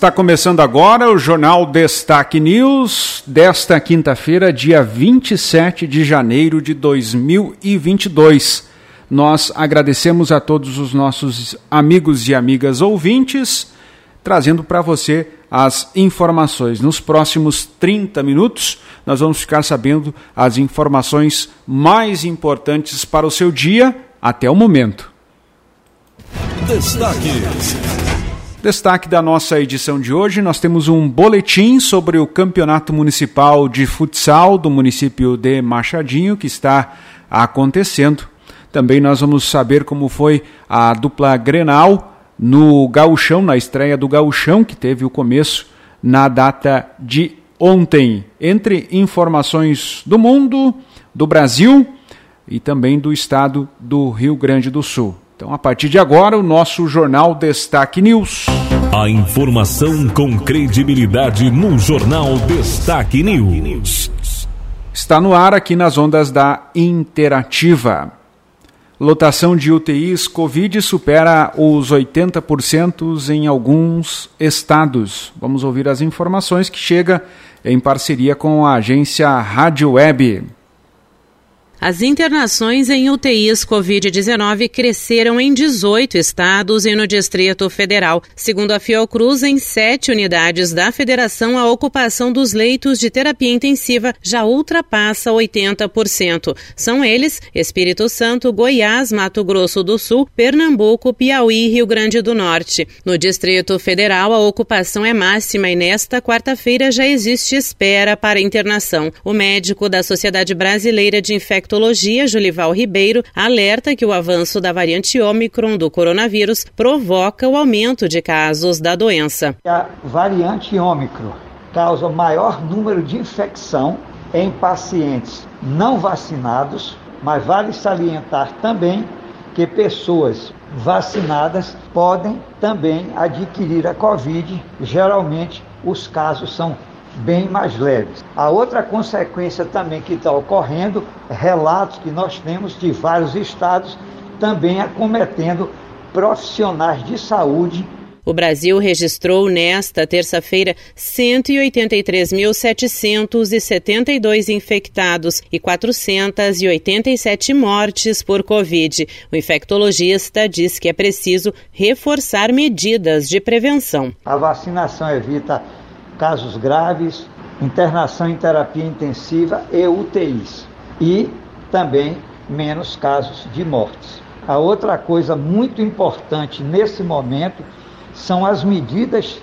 Está começando agora o Jornal Destaque News desta quinta-feira, dia 27 de janeiro de 2022. Nós agradecemos a todos os nossos amigos e amigas ouvintes, trazendo para você as informações. Nos próximos 30 minutos, nós vamos ficar sabendo as informações mais importantes para o seu dia até o momento. Destaque da nossa edição de hoje: nós temos um boletim sobre o Campeonato Municipal de Futsal do município de Machadinho, que está acontecendo. Também nós vamos saber como foi a dupla Grenal no Gauchão, na estreia do Gauchão, que teve o começo na data de ontem. Entre informações do mundo, do Brasil e também do estado do Rio Grande do Sul. Então, a partir de agora, o nosso jornal Destaque News. A informação com credibilidade no Jornal Destaque News. Está no ar aqui nas ondas da Interativa. Lotação de UTIs Covid supera os 80% em alguns estados. Vamos ouvir as informações que chega em parceria com a agência Rádio Web. As internações em UTIs Covid-19 cresceram em 18 estados e no Distrito Federal. Segundo a Fiocruz, em sete unidades da federação, a ocupação dos leitos de terapia intensiva já ultrapassa 80%. São eles Espírito Santo, Goiás, Mato Grosso do Sul, Pernambuco, Piauí e Rio Grande do Norte. No Distrito Federal, a ocupação é máxima e nesta quarta-feira já existe espera para internação. O médico da Sociedade Brasileira de Infectologia infectologia, Julival Ribeiro, alerta que o avanço da variante Ômicron do coronavírus provoca o aumento de casos da doença. A variante Ômicron causa maior número de infecção em pacientes não vacinados, mas vale salientar também que pessoas vacinadas podem também adquirir a Covid. Geralmente, os casos são bem mais leves. A outra consequência também que está ocorrendo, relatos que nós temos de vários estados também acometendo profissionais de saúde o Brasil registrou nesta terça-feira 183.772 infectados e 487 mortes por Covid. O infectologista diz que é preciso reforçar medidas de prevenção. A vacinação evita casos graves, internação em terapia intensiva e UTIs. E também menos casos de mortes. A outra coisa muito importante nesse momento são as medidas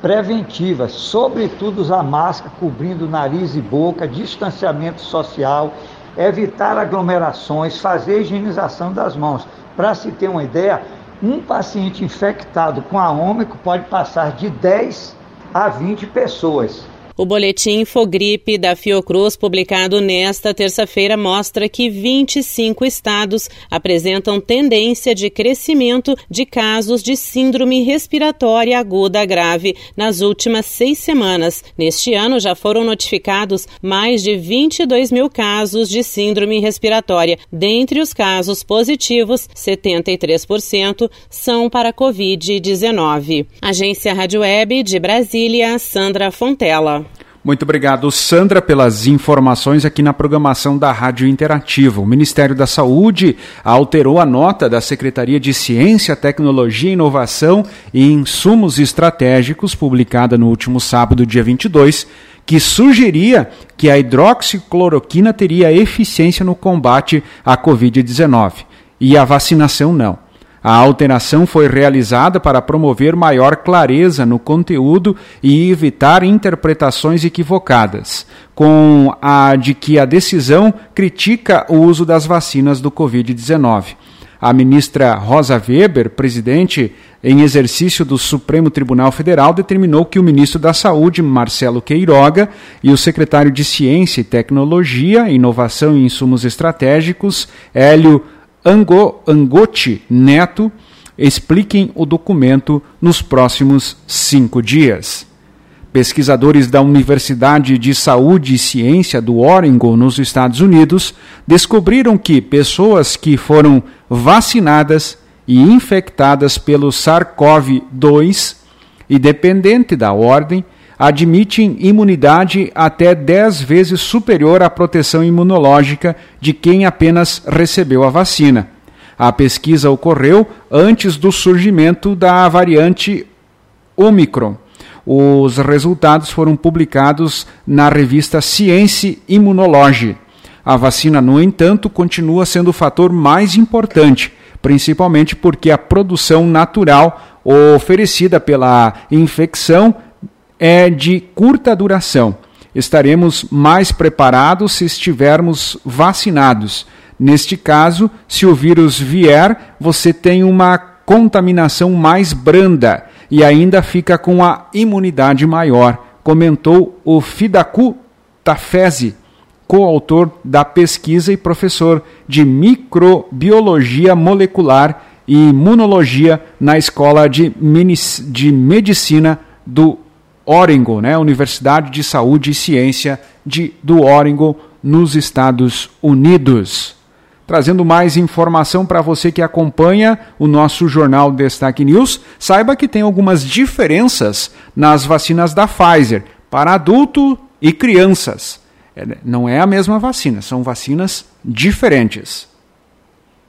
preventivas, sobretudo usar máscara cobrindo nariz e boca, distanciamento social, evitar aglomerações, fazer higienização das mãos. Para se ter uma ideia, um paciente infectado com a ômico pode passar de 10 a 20 pessoas. O boletim Infogripe da Fiocruz, publicado nesta terça-feira, mostra que 25 estados apresentam tendência de crescimento de casos de síndrome respiratória aguda grave nas últimas seis semanas. Neste ano, já foram notificados mais de 22 mil casos de síndrome respiratória. Dentre os casos positivos, 73% são para Covid-19. Agência Rádio Web de Brasília, Sandra Fontela. Muito obrigado, Sandra, pelas informações aqui na programação da Rádio Interativa. O Ministério da Saúde alterou a nota da Secretaria de Ciência, Tecnologia, Inovação e Insumos Estratégicos, publicada no último sábado, dia 22, que sugeria que a hidroxicloroquina teria eficiência no combate à Covid-19 e a vacinação não. A alteração foi realizada para promover maior clareza no conteúdo e evitar interpretações equivocadas, com a de que a decisão critica o uso das vacinas do Covid-19. A ministra Rosa Weber, presidente em exercício do Supremo Tribunal Federal, determinou que o ministro da Saúde, Marcelo Queiroga, e o secretário de Ciência e Tecnologia, Inovação e Insumos Estratégicos, Hélio Ango, Angotti Neto, expliquem o documento nos próximos cinco dias. Pesquisadores da Universidade de Saúde e Ciência do Oregon, nos Estados Unidos, descobriram que pessoas que foram vacinadas e infectadas pelo SARS-CoV-2, independente da ordem, admitem imunidade até 10 vezes superior à proteção imunológica de quem apenas recebeu a vacina. A pesquisa ocorreu antes do surgimento da variante Omicron. Os resultados foram publicados na revista Science Immunology. A vacina, no entanto, continua sendo o fator mais importante, principalmente porque a produção natural oferecida pela infecção é de curta duração. Estaremos mais preparados se estivermos vacinados. Neste caso, se o vírus vier, você tem uma contaminação mais branda e ainda fica com a imunidade maior, comentou o Fidaku Tafese, coautor da pesquisa e professor de microbiologia molecular e imunologia na Escola de, Medicina do Oregon, né? Universidade de Saúde e Ciência de, do Oregon, nos Estados Unidos trazendo mais informação para você que acompanha o nosso jornal Destaque News. Saiba que tem algumas diferenças nas vacinas da Pfizer para adulto e crianças. É, não é a mesma vacina, são vacinas diferentes.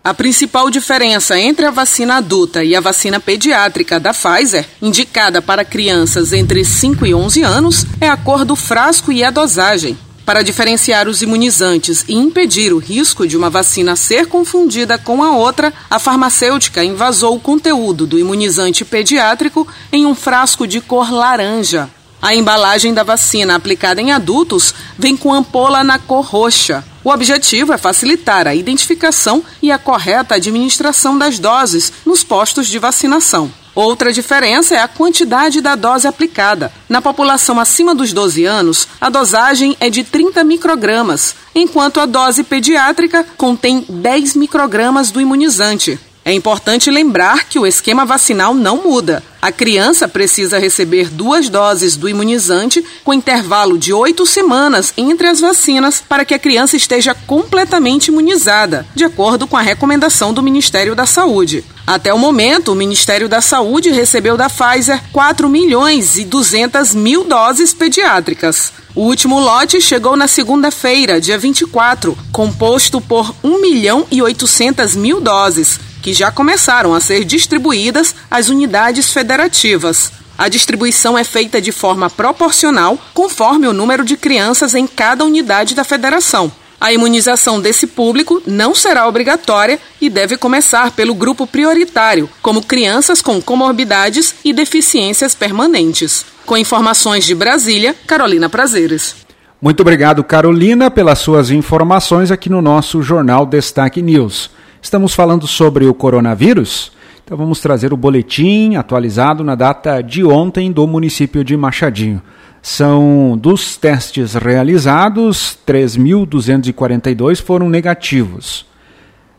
A principal diferença entre a vacina adulta e a vacina pediátrica da Pfizer, indicada para crianças entre 5 e 11 anos, é a cor do frasco e a dosagem. Para diferenciar os imunizantes e impedir o risco de uma vacina ser confundida com a outra, a farmacêutica invasou o conteúdo do imunizante pediátrico em um frasco de cor laranja. A embalagem da vacina aplicada em adultos vem com ampola na cor roxa. O objetivo é facilitar a identificação e a correta administração das doses nos postos de vacinação. Outra diferença é a quantidade da dose aplicada. Na população acima dos 12 anos, a dosagem é de 30 microgramas, enquanto a dose pediátrica contém 10 microgramas do imunizante. É importante lembrar que o esquema vacinal não muda. A criança precisa receber duas doses do imunizante com intervalo de oito semanas entre as vacinas para que a criança esteja completamente imunizada, de acordo com a recomendação do Ministério da Saúde. Até o momento, o Ministério da Saúde recebeu da Pfizer 4 milhões e 200 mil doses pediátricas. O último lote chegou na segunda-feira, dia 24, composto por 1 milhão e 800 mil doses que já começaram a ser distribuídas às unidades federativas. A distribuição é feita de forma proporcional, conforme o número de crianças em cada unidade da federação. A imunização desse público não será obrigatória e deve começar pelo grupo prioritário, como crianças com comorbidades e deficiências permanentes. Com informações de Brasília, Carolina Prazeres. Muito obrigado, Carolina, pelas suas informações aqui no nosso Jornal Destaque News. Estamos falando sobre o coronavírus? Então vamos trazer o boletim atualizado na data de ontem do município de Machadinho. São dos testes realizados, 3.242 foram negativos.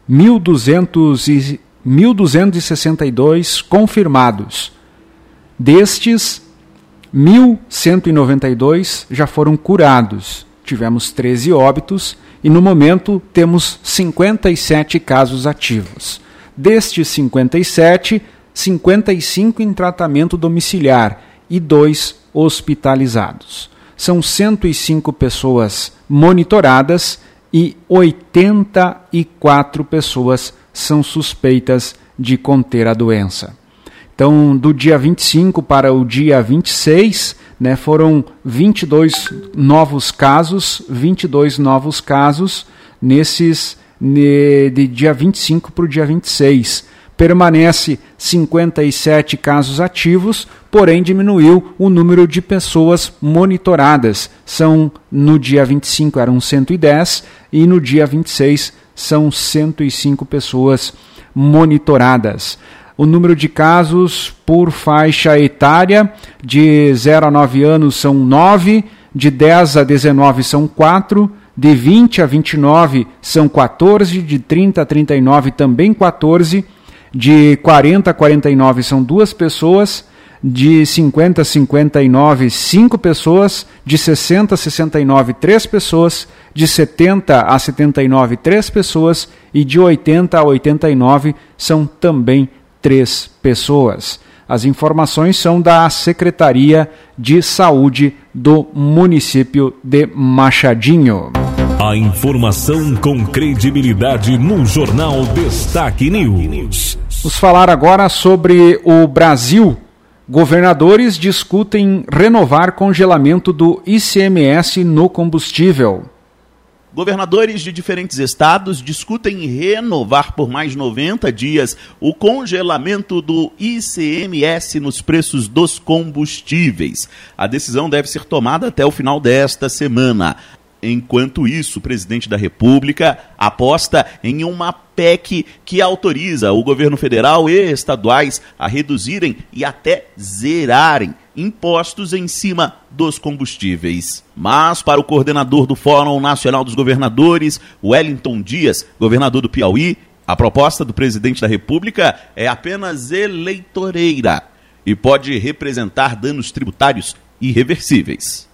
1.262 confirmados. Destes, 1.192 já foram curados. Tivemos 13 óbitos e no momento temos 57 casos ativos. Destes 57, 55 em tratamento domiciliar e dois hospitalizados. São 105 pessoas monitoradas e 84 pessoas são suspeitas de conter a doença. Então, do dia 25 para o dia 26, né, foram 22 novos casos, 22 novos casos nesses ne, de dia 25 para o dia 26. Permanece 57 casos ativos, porém diminuiu o número de pessoas monitoradas. São no dia 25 eram 110 e no dia 26 são 105 pessoas monitoradas. O número de casos por faixa etária de 0 a 9 anos são 9, de 10 a 19 são 4, de 20 a 29 são 14, de 30 a 39 também 14, de 40 a 49 são duas pessoas, de 50 a 59 5 pessoas, de 60 a 69 3 pessoas, de 70 a 79 3 pessoas e de 80 a 89 são também três pessoas. As informações são da Secretaria de Saúde do município de Machadinho. A informação com credibilidade no Jornal Destaque News. Vamos falar agora sobre o Brasil. Governadores discutem renovar congelamento do ICMS no combustível. Governadores de diferentes estados discutem renovar por mais 90 dias o congelamento do ICMS nos preços dos combustíveis. A decisão deve ser tomada até o final desta semana. Enquanto isso, o presidente da República aposta em uma PEC que autoriza o governo federal e estaduais a reduzirem e até zerarem impostos em cima dos combustíveis. Mas, para o coordenador do Fórum Nacional dos Governadores, Wellington Dias, governador do Piauí, a proposta do presidente da República é apenas eleitoreira e pode representar danos tributários irreversíveis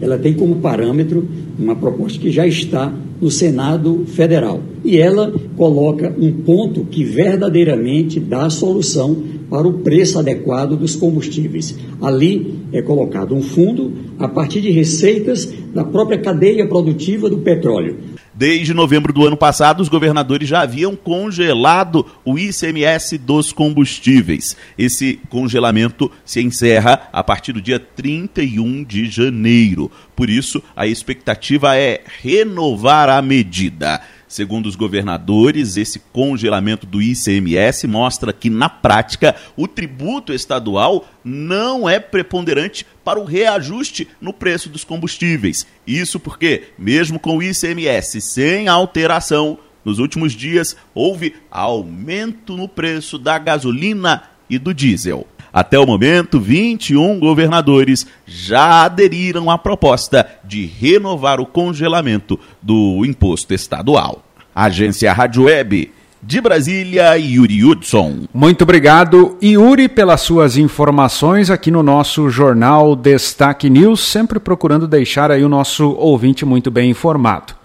ela tem como parâmetro uma proposta que já está no Senado Federal. E ela coloca um ponto que verdadeiramente dá solução para o preço adequado dos combustíveis. Ali é colocado um fundo a partir de receitas da própria cadeia produtiva do petróleo. Desde novembro do ano passado, os governadores já haviam congelado o ICMS dos combustíveis. Esse congelamento se encerra a partir do dia 31 de janeiro. Por isso, a expectativa é renovar a medida. Segundo os governadores, esse congelamento do ICMS mostra que, na prática, o tributo estadual não é preponderante para o reajuste no preço dos combustíveis. Isso porque, mesmo com o ICMS sem alteração, nos últimos dias houve aumento no preço da gasolina e do diesel. Até o momento, 21 governadores já aderiram à proposta de renovar o congelamento do imposto estadual. Agência Rádio Web. De Brasília, Yuri Hudson. Muito obrigado, Yuri, pelas suas informações aqui no nosso jornal Destaque News, sempre procurando deixar aí o nosso ouvinte muito bem informado.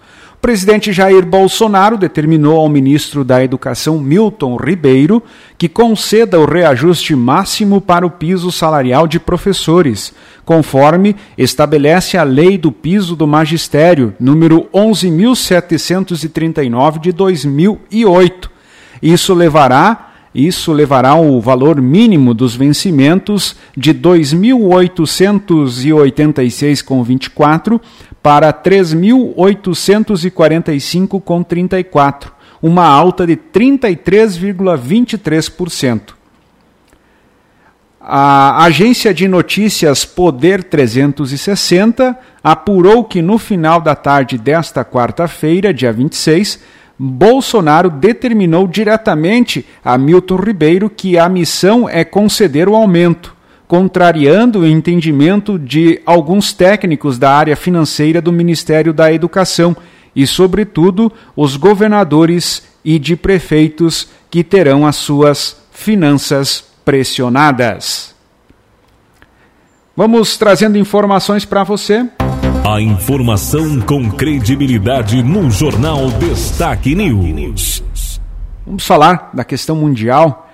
Presidente Jair Bolsonaro determinou ao ministro da Educação, Milton Ribeiro, que conceda o reajuste máximo para o piso salarial de professores, conforme estabelece a Lei do Piso do Magistério, número 11.739 de 2008. Isso levará isso levará o valor mínimo dos vencimentos de 2.886,24 para 3.845,34, uma alta de 33,23%. A agência de notícias Poder 360 apurou que no final da tarde desta quarta-feira, dia 26, Bolsonaro determinou diretamente a Milton Ribeiro que a missão é conceder o aumento contrariando o entendimento de alguns técnicos da área financeira do Ministério da Educação e, sobretudo, os governadores e de prefeitos que terão as suas finanças pressionadas. Vamos trazendo informações para você. A informação com credibilidade no Jornal Destaque News. Vamos falar da questão mundial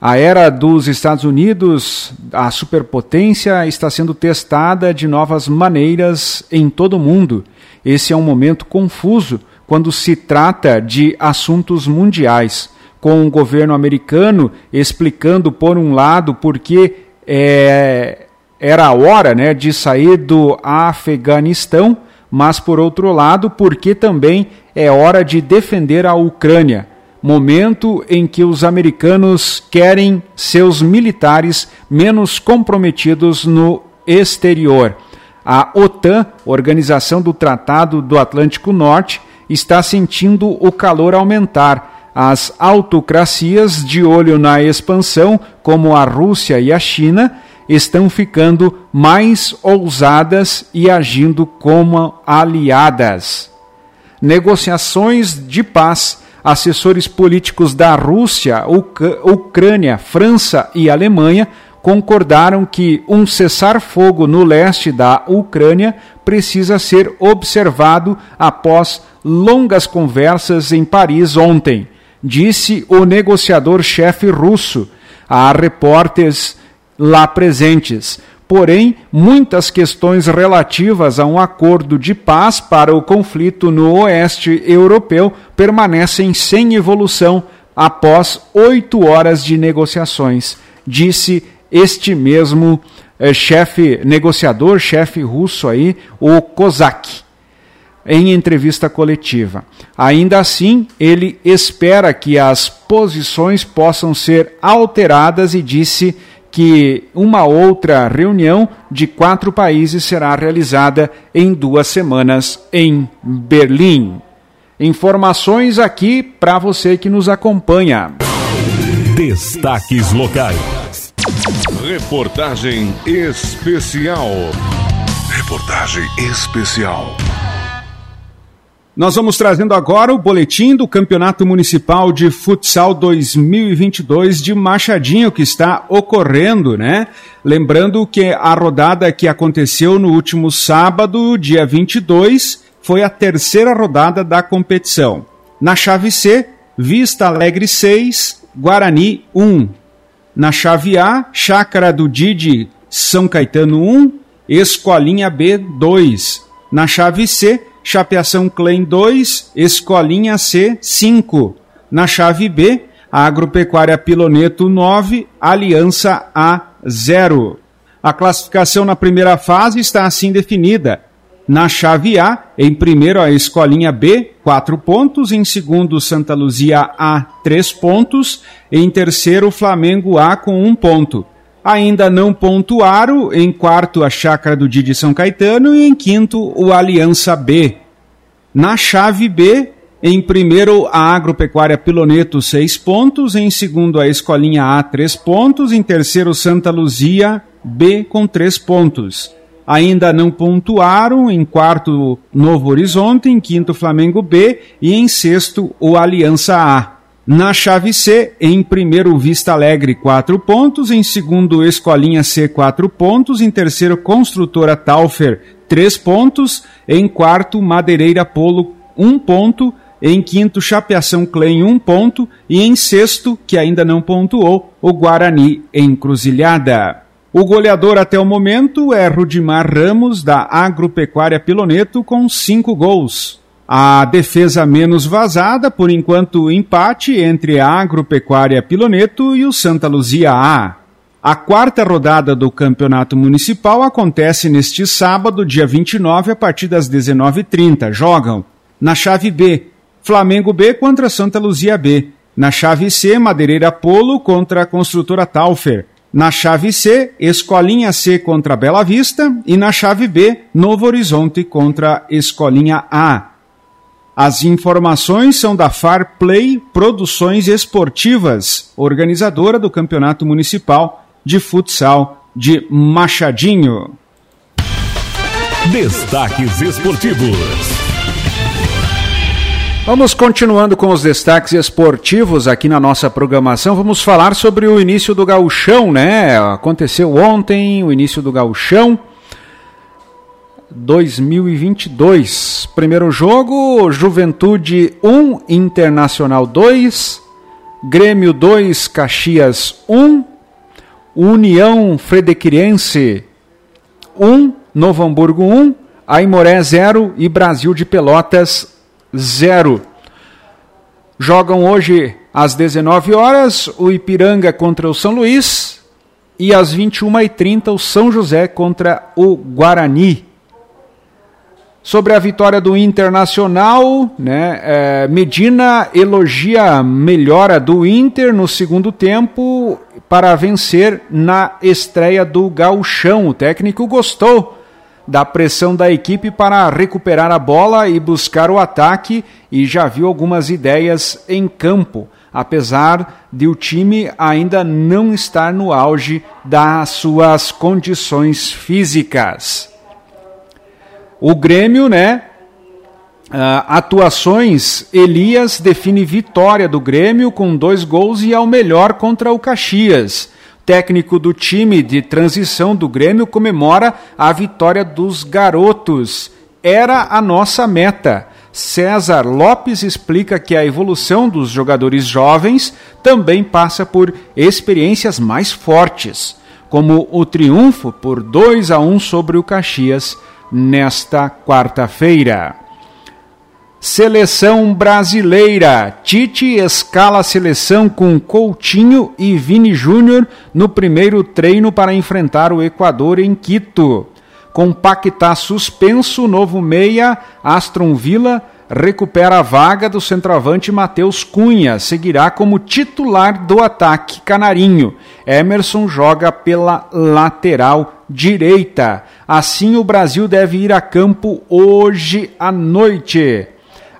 a era dos Estados Unidos, a superpotência, está sendo testada de novas maneiras em todo o mundo. Esse é um momento confuso quando se trata de assuntos mundiais, com o governo americano explicando, por um lado, porque é, era a hora né, de sair do Afeganistão, mas, por outro lado, porque também é hora de defender a Ucrânia momento em que os americanos querem seus militares menos comprometidos no exterior. A OTAN, Organização do Tratado do Atlântico Norte, está sentindo o calor aumentar. As autocracias de olho na expansão, como a Rússia e a China, estão ficando mais ousadas e agindo como aliadas. Negociações de paz. Assessores políticos da Rússia, Ucrânia, França e Alemanha concordaram que um cessar-fogo no leste da Ucrânia precisa ser observado após longas conversas em Paris ontem, disse o negociador-chefe russo a repórteres lá presentes. Porém, muitas questões relativas a um acordo de paz para o conflito no oeste europeu permanecem sem evolução após oito horas de negociações, disse este mesmo eh, chefe negociador, chefe russo aí, o Kozak, em entrevista coletiva. Ainda assim, ele espera que as posições possam ser alteradas e disse que uma outra reunião de quatro países será realizada em duas semanas em Berlim. Informações aqui para você que nos acompanha. Destaques locais. Reportagem especial. Reportagem especial. Nós vamos trazendo agora o boletim do Campeonato Municipal de Futsal 2022 de Machadinho, que está ocorrendo, né? Lembrando que a rodada que aconteceu no último sábado, dia 22, foi a terceira rodada da competição. Na chave C, Vista Alegre 6, Guarani 1. Na chave A, Chácara do Didi, São Caetano 1, Escolinha B 2. Na chave C, Chapeação Clem 2, Escolinha C 5. Na chave B, Agropecuária Piloneto 9, Aliança A 0. A classificação na primeira fase está assim definida. Na chave A, em primeiro a Escolinha B, 4 pontos, em segundo Santa Luzia A, 3 pontos, em terceiro Flamengo A com 1 ponto ainda não pontuaram, em quarto a Chácara do Didi São Caetano e em quinto o Aliança B. Na chave B, em primeiro a Agropecuária Piloneto, seis pontos, em segundo a Escolinha A, três pontos, em terceiro Santa Luzia B com três pontos. Ainda não pontuaram, em quarto Novo Horizonte, em quinto Flamengo B e em sexto o Aliança A. Na chave C, em primeiro Vista Alegre, 4 pontos, em segundo Escolinha C, 4 pontos, em terceiro Construtora Taufer, 3 pontos, em quarto Madeireira Polo, 1 ponto, em quinto Chapeação Clem, 1 ponto, e em sexto, que ainda não pontuou, o Guarani Encruzilhada. O goleador até o momento é Rudimar Ramos, da Agropecuária Piloneto, com 5 gols. A defesa menos vazada, por enquanto, empate entre a Agropecuária Piloneto e o Santa Luzia A. A quarta rodada do Campeonato Municipal acontece neste sábado, dia 29, a partir das 19h30. Jogam na chave B, Flamengo B contra Santa Luzia B. Na chave C, Madeireira Polo contra a construtora Taufer. Na chave C, Escolinha C contra Bela Vista. E na chave B, Novo Horizonte contra Escolinha A. As informações são da Far Play Produções Esportivas, organizadora do Campeonato Municipal de Futsal de Machadinho. Destaques esportivos. Vamos continuando com os destaques esportivos aqui na nossa programação. Vamos falar sobre o início do gauchão, né? Aconteceu ontem o início do gauchão. 2022. Primeiro jogo, Juventude 1, Internacional 2, Grêmio 2, Caxias 1, União Fredequirense 1, Novo Hamburgo 1, Aimoré 0 e Brasil de Pelotas 0. Jogam hoje às 19 horas o Ipiranga contra o São Luís e às 21h30 o São José contra o Guarani. Sobre a vitória do Internacional, né, é, Medina elogia a melhora do Inter no segundo tempo para vencer na estreia do Gauchão. O técnico gostou da pressão da equipe para recuperar a bola e buscar o ataque e já viu algumas ideias em campo, apesar de o time ainda não estar no auge das suas condições físicas. O Grêmio, né? Uh, atuações, Elias define vitória do Grêmio com dois gols e é o melhor contra o Caxias técnico do time de transição do Grêmio comemora a vitória dos garotos. Era a nossa meta. César Lopes explica que a evolução dos jogadores jovens também passa por experiências mais fortes, como o triunfo por 2 a 1 sobre o Caxias nesta quarta-feira. Seleção brasileira. Tite escala a seleção com Coutinho e Vini Júnior no primeiro treino para enfrentar o Equador em Quito. Com Paquetá suspenso, novo meia, Aston Villa recupera a vaga do centroavante Matheus Cunha, seguirá como titular do ataque canarinho. Emerson joga pela lateral direita. Assim, o Brasil deve ir a campo hoje à noite.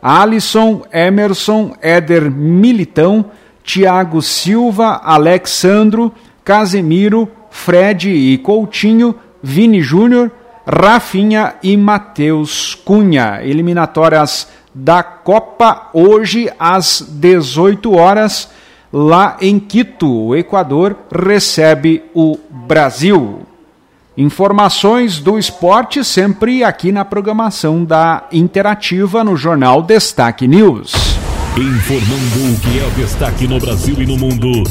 Alisson, Emerson, Éder Militão, Thiago Silva, Alexandro, Casemiro, Fred e Coutinho, Vini Júnior, Rafinha e Matheus Cunha. Eliminatórias da Copa hoje às 18 horas lá em Quito. O Equador recebe o Brasil. Informações do esporte sempre aqui na programação da Interativa no Jornal Destaque News. Informando o que é destaque no Brasil e no mundo.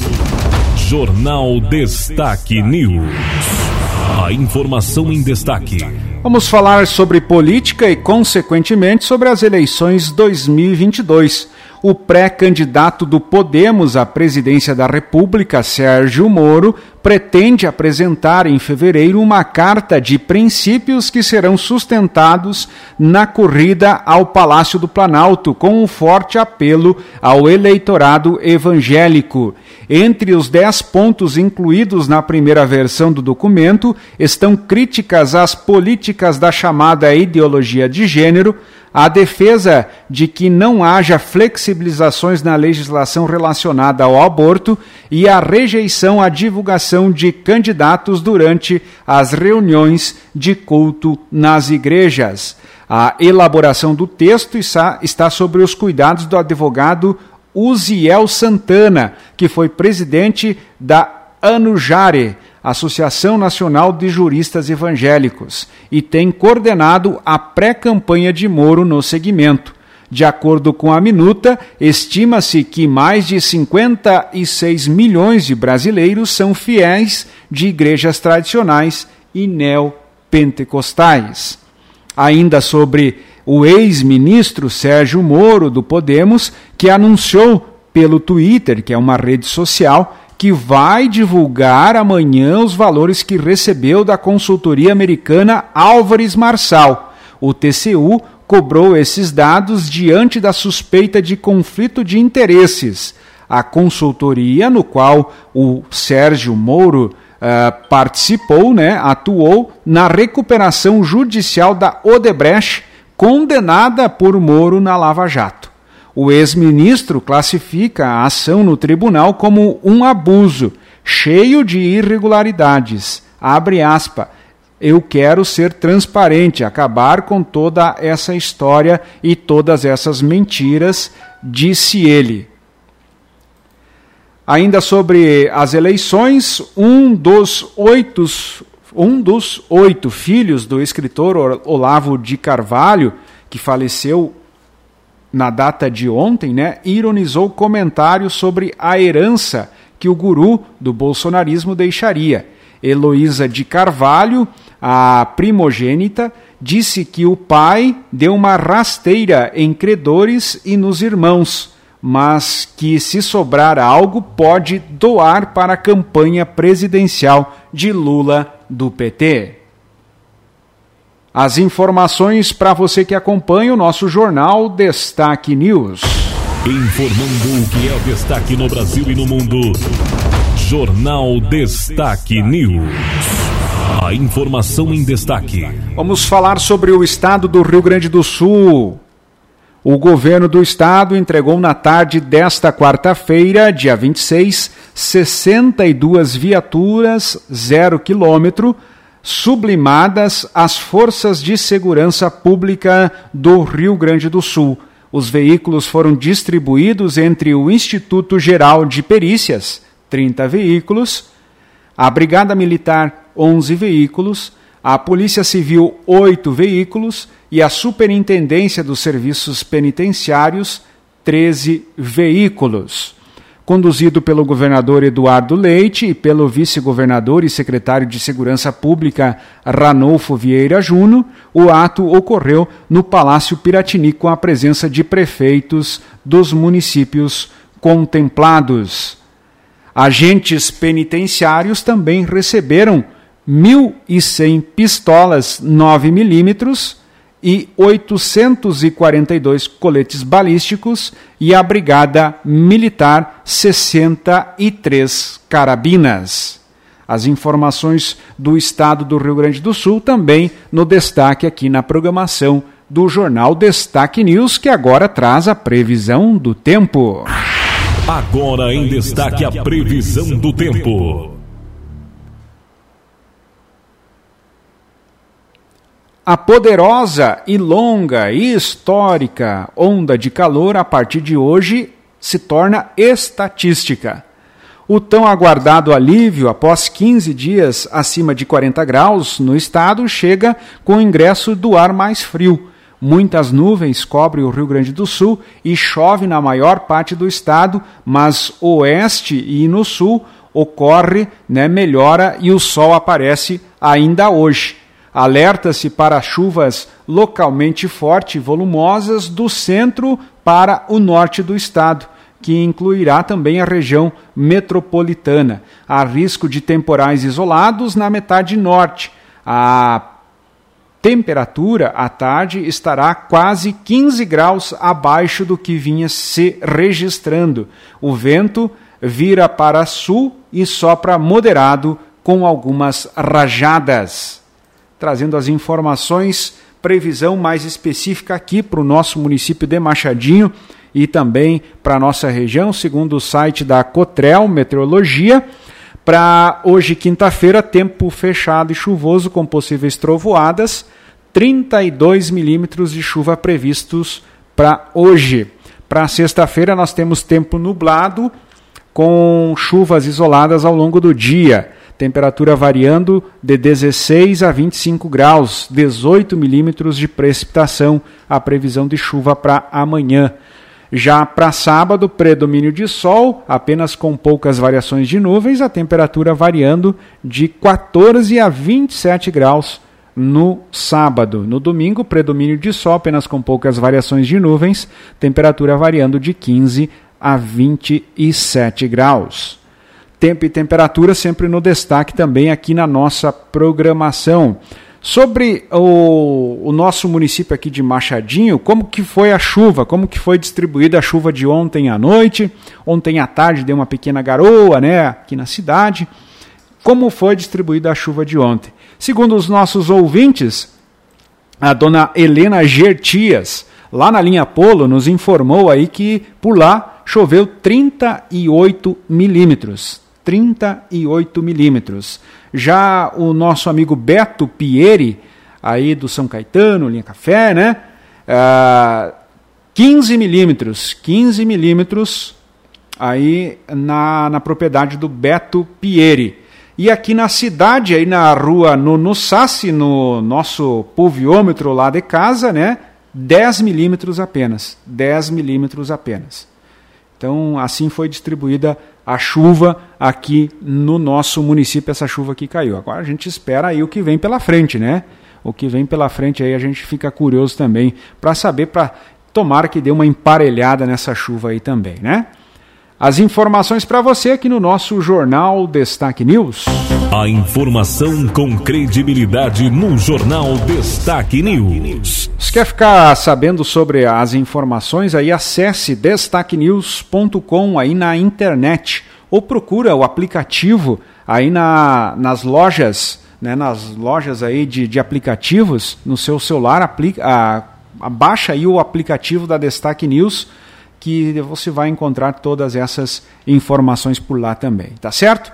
Jornal Destaque News. A informação em destaque. Vamos falar sobre política e, consequentemente, sobre as eleições 2022 o pré-candidato do Podemos à presidência da República, Sérgio Moro, pretende apresentar em fevereiro uma carta de princípios que serão sustentados na corrida ao Palácio do Planalto, com um forte apelo ao eleitorado evangélico. Entre os dez pontos incluídos na primeira versão do documento estão críticas às políticas da chamada ideologia de gênero a defesa de que não haja flexibilizações na legislação relacionada ao aborto e a rejeição à divulgação de candidatos durante as reuniões de culto nas igrejas. A elaboração do texto está sobre os cuidados do advogado Uziel Santana, que foi presidente da Anujare, Associação Nacional de Juristas Evangélicos, e tem coordenado a pré-campanha de Moro no segmento. De acordo com a minuta, estima-se que mais de 56 milhões de brasileiros são fiéis de igrejas tradicionais e neopentecostais. Ainda sobre o ex-ministro Sérgio Moro do Podemos, que anunciou pelo Twitter, que é uma rede social, que vai divulgar amanhã os valores que recebeu da consultoria americana Álvares Marçal. O TCU cobrou esses dados diante da suspeita de conflito de interesses. A consultoria, no qual o Sérgio Moro uh, participou, né, atuou na recuperação judicial da Odebrecht, condenada por Moro na Lava Jato. O ex-ministro classifica a ação no tribunal como um abuso, cheio de irregularidades. Abre aspas. Eu quero ser transparente, acabar com toda essa história e todas essas mentiras, disse ele. Ainda sobre as eleições, um dos oito, um dos oito filhos do escritor Olavo de Carvalho, que faleceu na data de ontem, né, ironizou comentários sobre a herança que o guru do bolsonarismo deixaria. Heloísa de Carvalho, a primogênita, disse que o pai deu uma rasteira em credores e nos irmãos, mas que se sobrar algo pode doar para a campanha presidencial de Lula do PT. As informações para você que acompanha o nosso jornal Destaque News. Informando o que é o destaque no Brasil e no mundo. Jornal Destaque News. A informação em destaque. Vamos falar sobre o estado do Rio Grande do Sul. O governo do estado entregou na tarde desta quarta-feira, dia 26, 62 viaturas zero quilômetro sublimadas às forças de segurança pública do Rio Grande do Sul. Os veículos foram distribuídos entre o Instituto Geral de Perícias, 30 veículos, a Brigada Militar, 11 veículos, a Polícia Civil, 8 veículos e a Superintendência dos Serviços Penitenciários, 13 veículos. Conduzido pelo governador Eduardo Leite e pelo vice-governador e secretário de Segurança Pública Ranolfo Vieira Juno, o ato ocorreu no Palácio Piratini com a presença de prefeitos dos municípios contemplados. Agentes penitenciários também receberam 1.100 pistolas 9 milímetros e 842 coletes balísticos e a Brigada Militar 63 carabinas. As informações do estado do Rio Grande do Sul também no destaque aqui na programação do jornal Destaque News, que agora traz a previsão do tempo. Agora em destaque a previsão do tempo. A poderosa e longa e histórica onda de calor a partir de hoje se torna estatística. O tão aguardado alívio após 15 dias acima de 40 graus no estado chega com o ingresso do ar mais frio. Muitas nuvens cobrem o Rio Grande do Sul e chove na maior parte do estado, mas oeste e no sul ocorre né, melhora e o sol aparece ainda hoje. Alerta-se para chuvas localmente fortes e volumosas do centro para o norte do estado, que incluirá também a região metropolitana. Há risco de temporais isolados na metade norte. A temperatura à tarde estará quase 15 graus abaixo do que vinha se registrando. O vento vira para sul e sopra moderado com algumas rajadas trazendo as informações, previsão mais específica aqui para o nosso município de Machadinho e também para a nossa região, segundo o site da Cotrel Meteorologia. Para hoje, quinta-feira, tempo fechado e chuvoso com possíveis trovoadas, 32 milímetros de chuva previstos para hoje. Para sexta-feira, nós temos tempo nublado com chuvas isoladas ao longo do dia temperatura variando de 16 a 25 graus, 18 milímetros de precipitação, a previsão de chuva para amanhã. Já para sábado, predomínio de sol, apenas com poucas variações de nuvens, a temperatura variando de 14 a 27 graus no sábado. No domingo, predomínio de sol, apenas com poucas variações de nuvens, temperatura variando de 15 a 27 graus. Tempo e temperatura sempre no destaque também aqui na nossa programação. Sobre o, o, nosso município aqui de Machadinho, como que foi a chuva? Como que foi distribuída a chuva de ontem à noite? Ontem à tarde deu uma pequena garoa, né, aqui na cidade. Como foi distribuída a chuva de ontem? Segundo os nossos ouvintes, a dona Helena Gertias, lá na linha Polo, nos informou aí que por lá choveu 38 milímetros. 38 milímetros. Já o nosso amigo Beto Pieri, aí do São Caetano, linha Café, né? Uh, 15 milímetros, 15 milímetros aí na, na propriedade do Beto Pieri. E aqui na cidade, aí na rua no, no Sassi, no nosso pulviômetro lá de casa, né? 10 milímetros apenas. 10 milímetros apenas. Então, assim foi distribuída a chuva aqui no nosso município, essa chuva que caiu. Agora a gente espera aí o que vem pela frente, né? O que vem pela frente aí a gente fica curioso também para saber, para tomar que dê uma emparelhada nessa chuva aí também, né? As informações para você aqui no nosso Jornal Destaque News. A informação com credibilidade no Jornal Destaque News. Se quer ficar sabendo sobre as informações, aí acesse destaquenews.com aí na internet ou procura o aplicativo aí na, nas lojas né, nas lojas aí de, de aplicativos, no seu celular, aplica, a, baixa aí o aplicativo da Destaque News, que você vai encontrar todas essas informações por lá também, tá certo?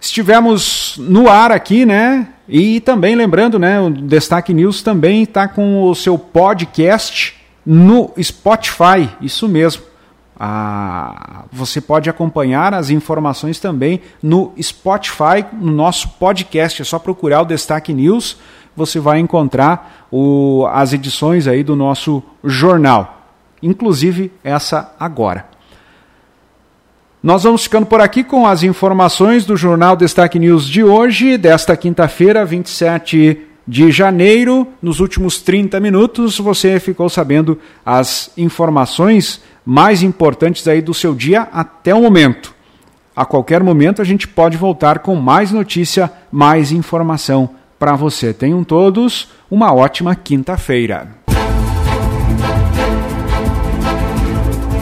Estivemos no ar aqui, né? E também lembrando, né? O Destaque News também está com o seu podcast no Spotify, isso mesmo. Ah, você pode acompanhar as informações também no Spotify, no nosso podcast. É só procurar o Destaque News, você vai encontrar o, as edições aí do nosso jornal, inclusive essa agora. Nós vamos ficando por aqui com as informações do Jornal Destaque News de hoje, desta quinta-feira, 27 de janeiro. Nos últimos 30 minutos, você ficou sabendo as informações mais importantes aí do seu dia até o momento. A qualquer momento a gente pode voltar com mais notícia, mais informação para você. Tenham todos uma ótima quinta-feira.